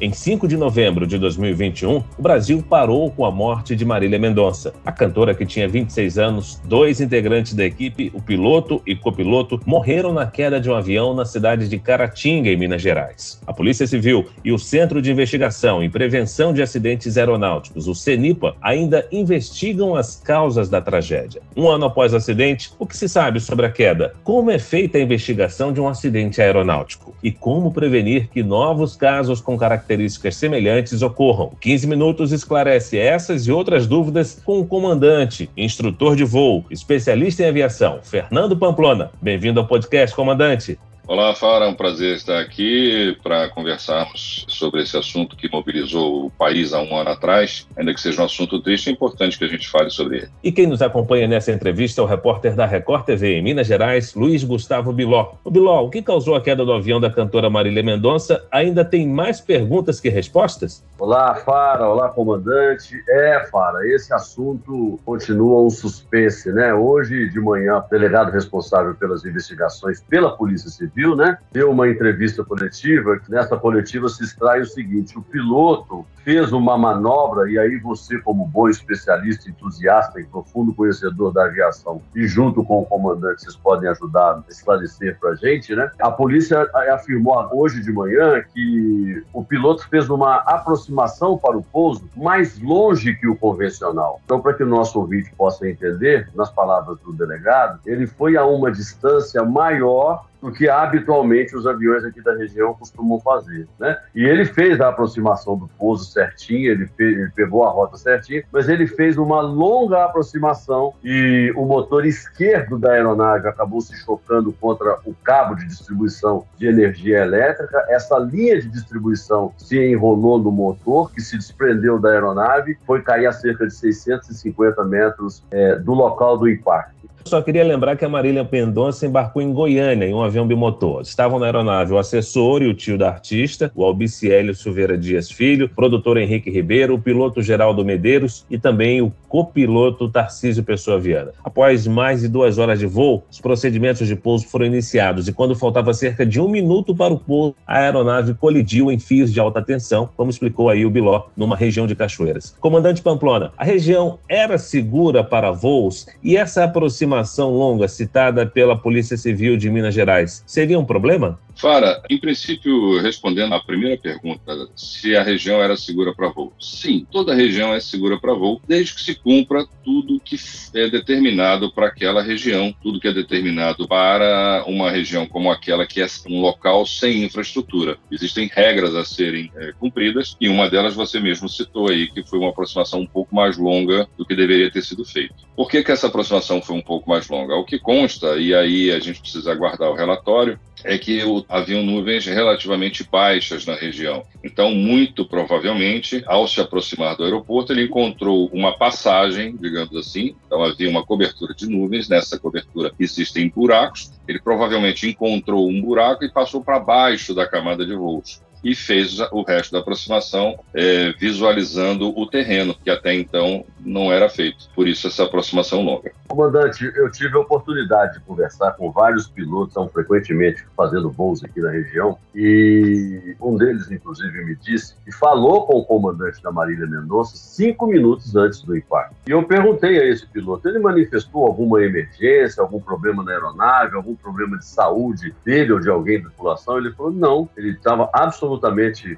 em 5 de novembro de 2021, o Brasil parou com a morte de Marília Mendonça. A cantora, que tinha 26 anos, dois integrantes da equipe, o piloto e copiloto, morreram na queda de um avião na cidade de Caratinga, em Minas Gerais. A Polícia Civil e o Centro de Investigação e Prevenção de Acidentes Aeronáuticos, o CENIPA, ainda investigam as causas da tragédia. Um ano após o acidente, o que se sabe sobre a queda? Como é feita a investigação de um acidente aeronáutico? E como prevenir que novos casos com características características semelhantes ocorram. 15 minutos esclarece essas e outras dúvidas com o comandante, instrutor de voo, especialista em aviação, Fernando Pamplona. Bem-vindo ao podcast, comandante. Olá, Fara, é um prazer estar aqui para conversarmos sobre esse assunto que mobilizou o país há um ano atrás. Ainda que seja um assunto triste, é importante que a gente fale sobre ele. E quem nos acompanha nessa entrevista é o repórter da Record TV em Minas Gerais, Luiz Gustavo Biló. O Biló, o que causou a queda do avião da cantora Marília Mendonça ainda tem mais perguntas que respostas? Olá, Fara, olá, comandante. É, Fara, esse assunto continua um suspense, né? Hoje de manhã, o delegado responsável pelas investigações pela Polícia Civil viu, né? Deu uma entrevista coletiva, que nessa coletiva se extrai o seguinte: o piloto fez uma manobra, e aí você, como bom especialista, entusiasta e profundo conhecedor da aviação, e junto com o comandante, vocês podem ajudar a esclarecer para a gente, né? A polícia afirmou hoje de manhã que o piloto fez uma aproximação para o pouso mais longe que o convencional. Então, para que o nosso ouvinte possa entender, nas palavras do delegado, ele foi a uma distância maior do que habitualmente os aviões aqui da região costumam fazer, né? E ele fez a aproximação do pouso certinho, ele, fez, ele pegou a rota certinha, mas ele fez uma longa aproximação e o motor esquerdo da aeronave acabou se chocando contra o cabo de distribuição de energia elétrica. Essa linha de distribuição se enrolou no motor, que se desprendeu da aeronave, foi cair a cerca de 650 metros é, do local do impacto. Só queria lembrar que a Marília Pendonça embarcou em Goiânia em um avião bimotor. Estavam na aeronave o assessor e o tio da artista, o Albiciélio Silveira Dias Filho, o produtor Henrique Ribeiro, o piloto Geraldo Medeiros e também o copiloto Tarcísio Pessoa Viana. Após mais de duas horas de voo, os procedimentos de pouso foram iniciados e quando faltava cerca de um minuto para o pouso, a aeronave colidiu em fios de alta tensão, como explicou aí o Biló, numa região de Cachoeiras. Comandante Pamplona, a região era segura para voos e essa aproximação aproximação longa citada pela Polícia Civil de Minas Gerais seria um problema? Fara, em princípio, respondendo à primeira pergunta, se a região era segura para voo. Sim, toda região é segura para voo, desde que se cumpra tudo que é determinado para aquela região, tudo que é determinado para uma região como aquela que é um local sem infraestrutura. Existem regras a serem é, cumpridas e uma delas você mesmo citou aí, que foi uma aproximação um pouco mais longa do que deveria ter sido feito. Por que, que essa aproximação foi um pouco mais longa? O que consta, e aí a gente precisa aguardar o relatório, é que haviam nuvens relativamente baixas na região. Então, muito provavelmente, ao se aproximar do aeroporto, ele encontrou uma passagem, digamos assim. Então, havia uma cobertura de nuvens. Nessa cobertura existem buracos. Ele provavelmente encontrou um buraco e passou para baixo da camada de voos e fez o resto da aproximação é, visualizando o terreno, que até então não era feito. Por isso, essa aproximação longa. Comandante, eu tive a oportunidade de conversar com vários pilotos, tão frequentemente fazendo voos aqui na região, e um deles, inclusive, me disse que falou com o comandante da Marília Mendonça cinco minutos antes do impacto. E eu perguntei a esse piloto, ele manifestou alguma emergência, algum problema na aeronave, algum problema de saúde dele ou de alguém da tripulação? Ele falou, não, ele estava absolutamente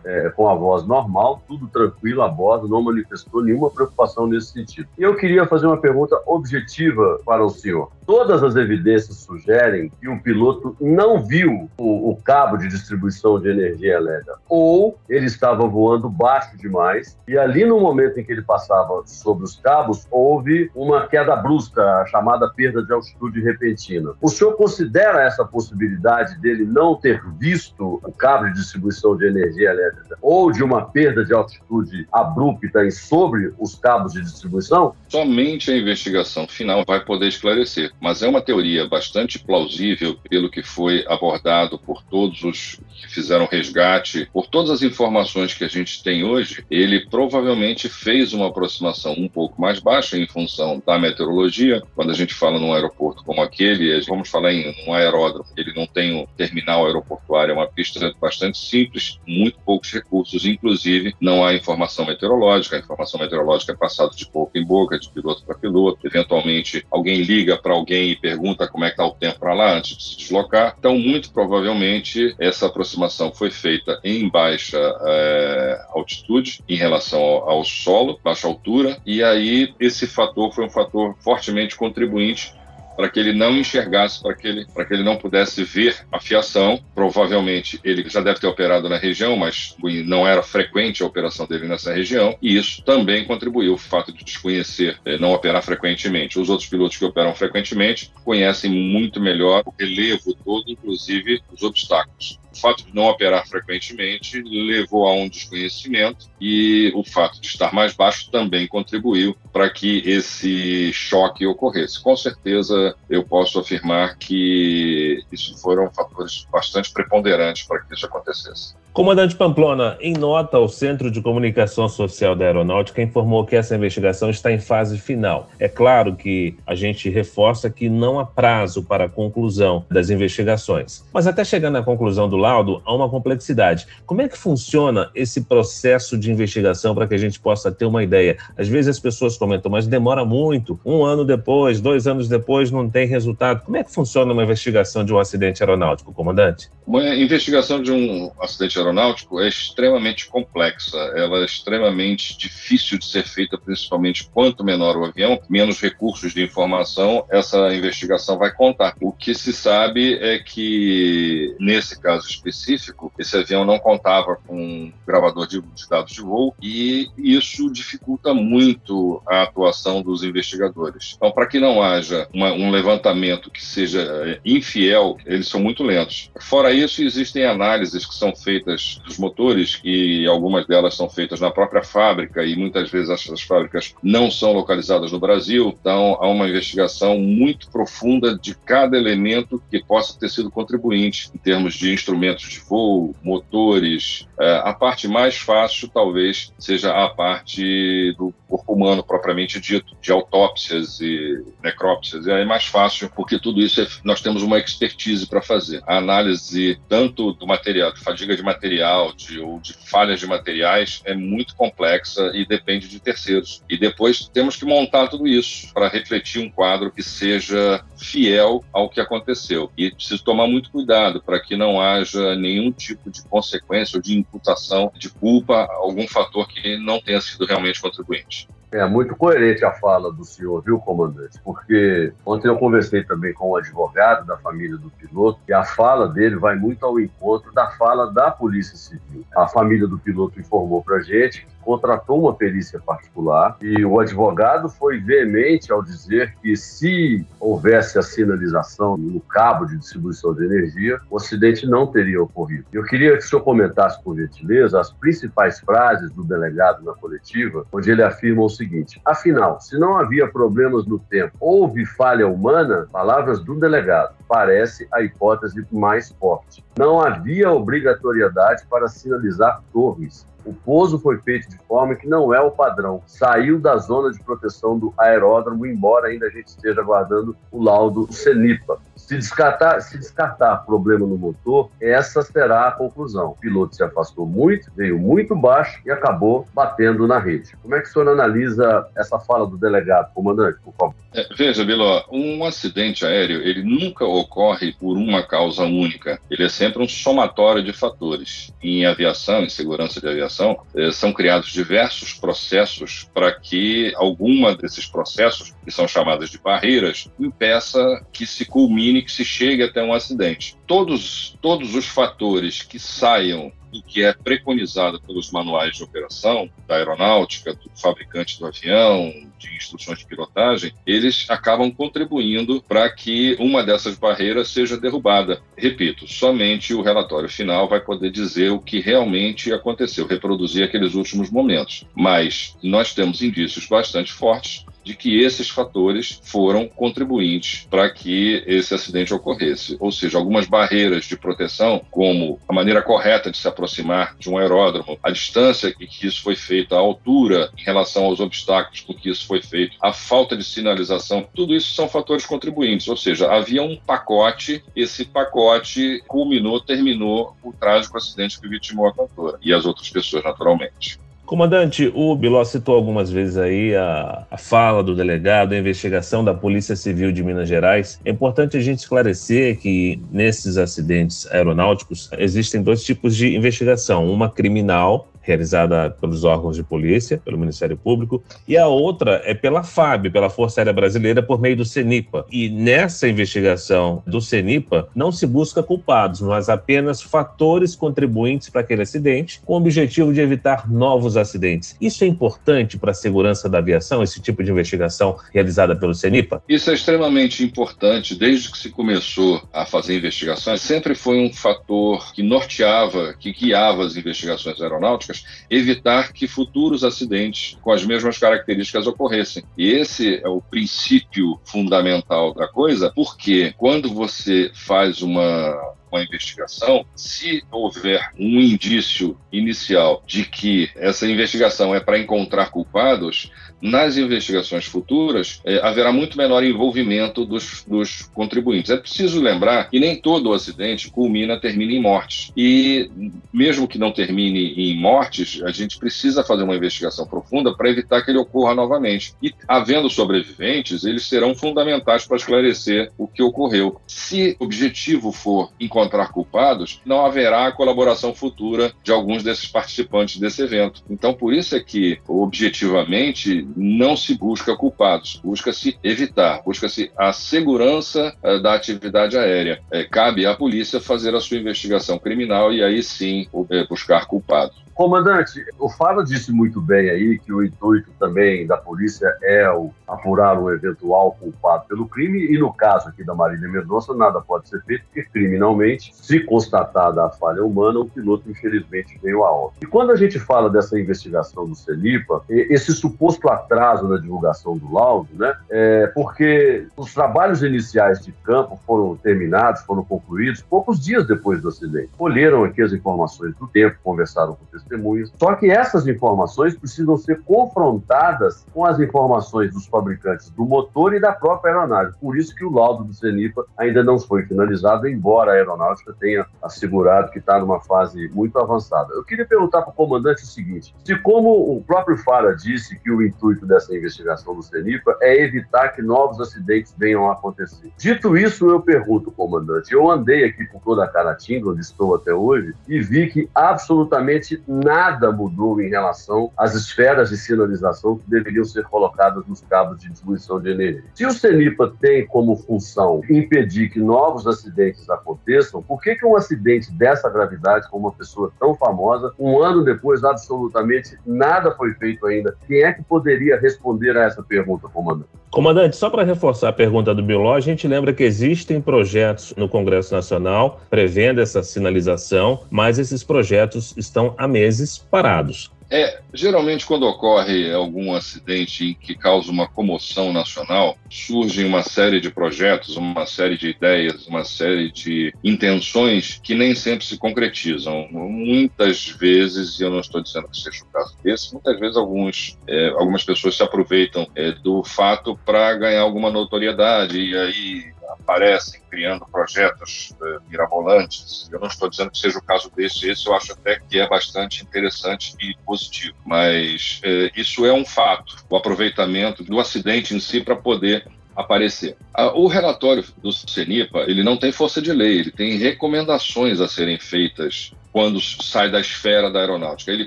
é, com a voz normal, tudo tranquilo a bordo, não manifestou nenhuma preocupação nesse sentido. E eu queria fazer uma pergunta objetiva para o senhor. Todas as evidências sugerem que o piloto não viu o, o cabo de distribuição de energia elétrica, ou ele estava voando baixo demais, e ali no momento em que ele passava sobre os cabos, houve uma queda brusca, a chamada perda de altitude repentina. O senhor considera essa possibilidade dele não ter visto o cabo de distribuição de energia elétrica, ou de uma perda de altitude abrupta sobre os cabos de distribuição? Somente a investigação final vai poder esclarecer, mas é uma teoria bastante plausível pelo que foi abordado por todos os que fizeram resgate, por todas as informações que a gente tem hoje, ele provavelmente fez uma aproximação um pouco mais baixa em função da meteorologia. Quando a gente fala num aeroporto como aquele, vamos falar em um aeródromo, ele não tem um terminal aeroportuário, é uma pista bastante simples, muito poucos recursos, inclusive não há informação meteorológica, a informação meteorológica é passada de boca em boca, de piloto para piloto. Eventualmente, alguém liga para alguém e pergunta como é que está o tempo para lá antes de se deslocar. Então, muito provavelmente, essa aproximação foi feita em baixa é, altitude, em relação ao, ao solo, baixa altura, e aí esse fator foi um fator fortemente contribuinte para que ele não enxergasse, para que ele, para que ele não pudesse ver a fiação. Provavelmente ele já deve ter operado na região, mas não era frequente a operação dele nessa região, e isso também contribuiu o fato de desconhecer, eh, não operar frequentemente. Os outros pilotos que operam frequentemente conhecem muito melhor o relevo todo, inclusive os obstáculos. O fato de não operar frequentemente levou a um desconhecimento e o fato de estar mais baixo também contribuiu para que esse choque ocorresse. Com certeza, eu posso afirmar que isso foram fatores bastante preponderantes para que isso acontecesse. Comandante Pamplona, em nota, o Centro de Comunicação Social da Aeronáutica informou que essa investigação está em fase final. É claro que a gente reforça que não há prazo para a conclusão das investigações, mas até chegar na conclusão do laudo há uma complexidade. Como é que funciona esse processo de investigação para que a gente possa ter uma ideia? Às vezes as pessoas comentam, mas demora muito, um ano depois, dois anos depois não tem resultado. Como é que funciona uma investigação de um acidente aeronáutico, comandante? Uma investigação de um acidente aeronáutico é extremamente complexa, ela é extremamente difícil de ser feita, principalmente quanto menor o avião, menos recursos de informação essa investigação vai contar. O que se sabe é que, nesse caso específico, esse avião não contava com um gravador de, de dados de voo e isso dificulta muito a atuação dos investigadores. Então, para que não haja uma, um levantamento que seja é, infiel, eles são muito lentos. Fora isso, existem análises que são feitas feitas dos motores, e algumas delas são feitas na própria fábrica, e muitas vezes essas fábricas não são localizadas no Brasil. Então, há uma investigação muito profunda de cada elemento que possa ter sido contribuinte em termos de instrumentos de voo, motores. É, a parte mais fácil, talvez, seja a parte do corpo humano propriamente dito, de autópsias e necrópsias. É mais fácil, porque tudo isso é, nós temos uma expertise para fazer. A análise tanto do material, de fadiga de material, de, ou de falhas de materiais é muito complexa e depende de terceiros. E depois temos que montar tudo isso para refletir um quadro que seja fiel ao que aconteceu. E preciso tomar muito cuidado para que não haja nenhum tipo de consequência ou de imputação de culpa algum fator que não tenha sido realmente contribuinte. É muito coerente a fala do senhor, viu, comandante? Porque ontem eu conversei também com o um advogado da família do piloto e a fala dele vai muito ao encontro da fala da Polícia Civil. A família do piloto informou para gente contratou uma perícia particular e o advogado foi veemente ao dizer que se houvesse a sinalização no cabo de distribuição de energia, o acidente não teria ocorrido. Eu queria que o senhor comentasse, por gentileza, as principais frases do delegado na coletiva, onde ele afirma o seguinte: afinal, se não havia problemas no tempo, houve falha humana, palavras do delegado, parece a hipótese mais forte. Não havia obrigatoriedade para sinalizar torres o pouso foi feito de forma que não é o padrão. Saiu da zona de proteção do aeródromo, embora ainda a gente esteja aguardando o laudo do CENIPA. Se descartar, se descartar problema no motor, essa será a conclusão. O piloto se afastou muito, veio muito baixo e acabou batendo na rede. Como é que o senhor analisa essa fala do delegado, comandante, por favor? É, veja, Biló, um acidente aéreo, ele nunca ocorre por uma causa única. Ele é sempre um somatório de fatores. Em aviação, em segurança de aviação, eh, são criados diversos processos para que alguma desses processos, que são chamadas de barreiras, impeça que se culmine, que se chegue até um acidente. Todos, todos os fatores que saiam do que é preconizado pelos manuais de operação da aeronáutica, do fabricante do avião, de instruções de pilotagem, eles acabam contribuindo para que uma dessas barreiras seja derrubada. Repito, somente o relatório final vai poder dizer o que realmente aconteceu, reproduzir aqueles últimos momentos. Mas nós temos indícios bastante fortes de que esses fatores foram contribuintes para que esse acidente ocorresse. Ou seja, algumas barreiras de proteção, como a maneira correta de se aproximar de um aeródromo, a distância que, que isso foi feito, a altura em relação aos obstáculos com que isso foi feito, a falta de sinalização, tudo isso são fatores contribuintes. Ou seja, havia um pacote, esse pacote culminou, terminou o trágico acidente que vitimou a cantora e as outras pessoas, naturalmente. Comandante, o Biló citou algumas vezes aí a, a, fala do delegado, a investigação da Polícia Civil de Minas Gerais. É importante a gente esclarecer que nesses acidentes aeronáuticos existem dois tipos de investigação: uma criminal realizada pelos órgãos de polícia, pelo Ministério Público, e a outra é pela FAB, pela Força Aérea Brasileira, por meio do CENIPA. E nessa investigação do CENIPA, não se busca culpados, mas apenas fatores contribuintes para aquele acidente, com o objetivo de evitar novos acidentes. Isso é importante para a segurança da aviação, esse tipo de investigação realizada pelo CENIPA? Isso é extremamente importante. Desde que se começou a fazer investigações, sempre foi um fator que norteava, que guiava as investigações aeronáuticas evitar que futuros acidentes com as mesmas características ocorressem. E esse é o princípio fundamental da coisa, porque quando você faz uma uma investigação, se houver um indício inicial de que essa investigação é para encontrar culpados, nas investigações futuras é, haverá muito menor envolvimento dos, dos, contribuintes. É preciso lembrar que nem todo acidente culmina, termina em mortes. E mesmo que não termine em mortes, a gente precisa fazer uma investigação profunda para evitar que ele ocorra novamente. E havendo sobreviventes, eles serão fundamentais para esclarecer o que ocorreu. Se o objetivo for encontrar culpados, não haverá colaboração futura de alguns desses participantes desse evento. Então, por isso é que, objetivamente, não se busca culpados, busca-se evitar, busca-se a segurança uh, da atividade aérea. É, cabe à polícia fazer a sua investigação criminal e aí sim uh, buscar culpados. Comandante, o Fábio disse muito bem aí que o intuito também da polícia é o apurar um eventual culpado pelo crime e no caso aqui da Marília Mendonça nada pode ser feito porque criminalmente, se constatada a falha humana, o piloto infelizmente veio a óbito. E quando a gente fala dessa investigação do CENIPA, esse suposto atraso na divulgação do laudo, né, é porque os trabalhos iniciais de campo foram terminados, foram concluídos poucos dias depois do acidente. Colheram aqui as informações do tempo, conversaram com testemunhas. Só que essas informações precisam ser confrontadas com as informações dos fabricantes do motor e da própria aeronave. Por isso que o laudo do CENIPA ainda não foi finalizado, embora a aeronáutica tenha assegurado que está numa fase muito avançada. Eu queria perguntar para o comandante o seguinte: se como o próprio Fara disse que o intuito dessa investigação do CENIPA é evitar que novos acidentes venham a acontecer. Dito isso, eu pergunto, comandante, eu andei aqui por toda a Caratinga, onde estou até hoje, e vi que absolutamente nada mudou em relação às esferas de sinalização que deveriam ser colocadas nos cabos de distribuição de energia. Se o CENIPA tem como função impedir que novos acidentes aconteçam, por que, que um acidente dessa gravidade, com uma pessoa tão famosa, um ano depois, absolutamente nada foi feito ainda? Quem é que poderia responder a essa pergunta, comandante? Comandante, só para reforçar a pergunta do Biló, a gente lembra que existem projetos no Congresso Nacional prevendo essa sinalização, mas esses projetos estão a meses parados. É, geralmente quando ocorre algum acidente que causa uma comoção nacional, surgem uma série de projetos, uma série de ideias, uma série de intenções que nem sempre se concretizam. Muitas vezes, e eu não estou dizendo que seja o caso desse, muitas vezes alguns, é, algumas pessoas se aproveitam é, do fato para ganhar alguma notoriedade e aí aparecem criando projetos uh, mirabolantes. Eu não estou dizendo que seja o caso desse, esse eu acho até que é bastante interessante e positivo, mas uh, isso é um fato, o aproveitamento do acidente em si para poder aparecer. O relatório do CENIPA, ele não tem força de lei, ele tem recomendações a serem feitas quando sai da esfera da aeronáutica. Ele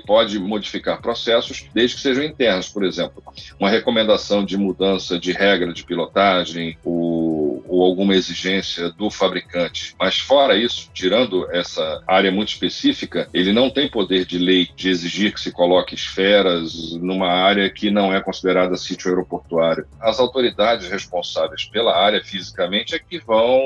pode modificar processos desde que sejam internos, por exemplo, uma recomendação de mudança de regra de pilotagem, o, ou alguma exigência do fabricante. Mas fora isso, tirando essa área muito específica, ele não tem poder de lei de exigir que se coloque esferas numa área que não é considerada sítio aeroportuário. As autoridades responsáveis pela área fisicamente é que vão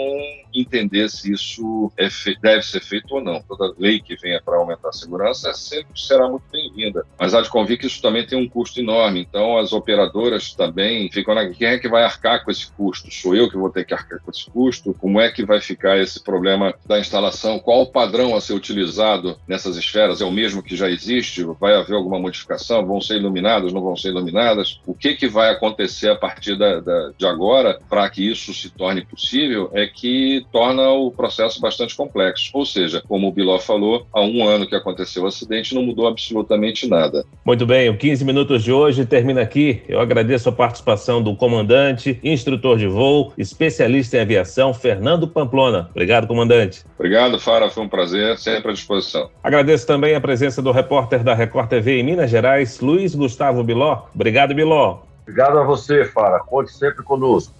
entender se isso é deve ser feito ou não. Toda lei que venha para aumentar a segurança sempre será muito bem-vinda. Mas há de convir que isso também tem um custo enorme. Então, as operadoras também ficam na. Quem é que vai arcar com esse custo? Sou eu que vou ter que arcar com esse custo? Como é que vai ficar esse problema da instalação? Qual o padrão a ser utilizado nessas esferas? É o mesmo que já existe? Vai haver alguma modificação? Vão ser iluminadas? Não vão ser iluminadas? O que, que vai acontecer a partir da, da, de agora para que isso se torne possível é que torna o processo bastante complexo. Ou seja, como o Biló falou, há um ano que aconteceu o acidente, não mudou absolutamente nada. Muito bem, o 15 minutos de hoje termina aqui. Eu agradeço a participação do comandante, instrutor de voo, especialista em aviação, Fernando Pamplona. Obrigado, comandante. Obrigado, Fara. Foi um prazer, sempre à disposição. Agradeço também a presença do repórter da Record TV em Minas Gerais, Luiz Gustavo Biló. Obrigado, Biló. Obrigado a você, Fara. Conte sempre conosco.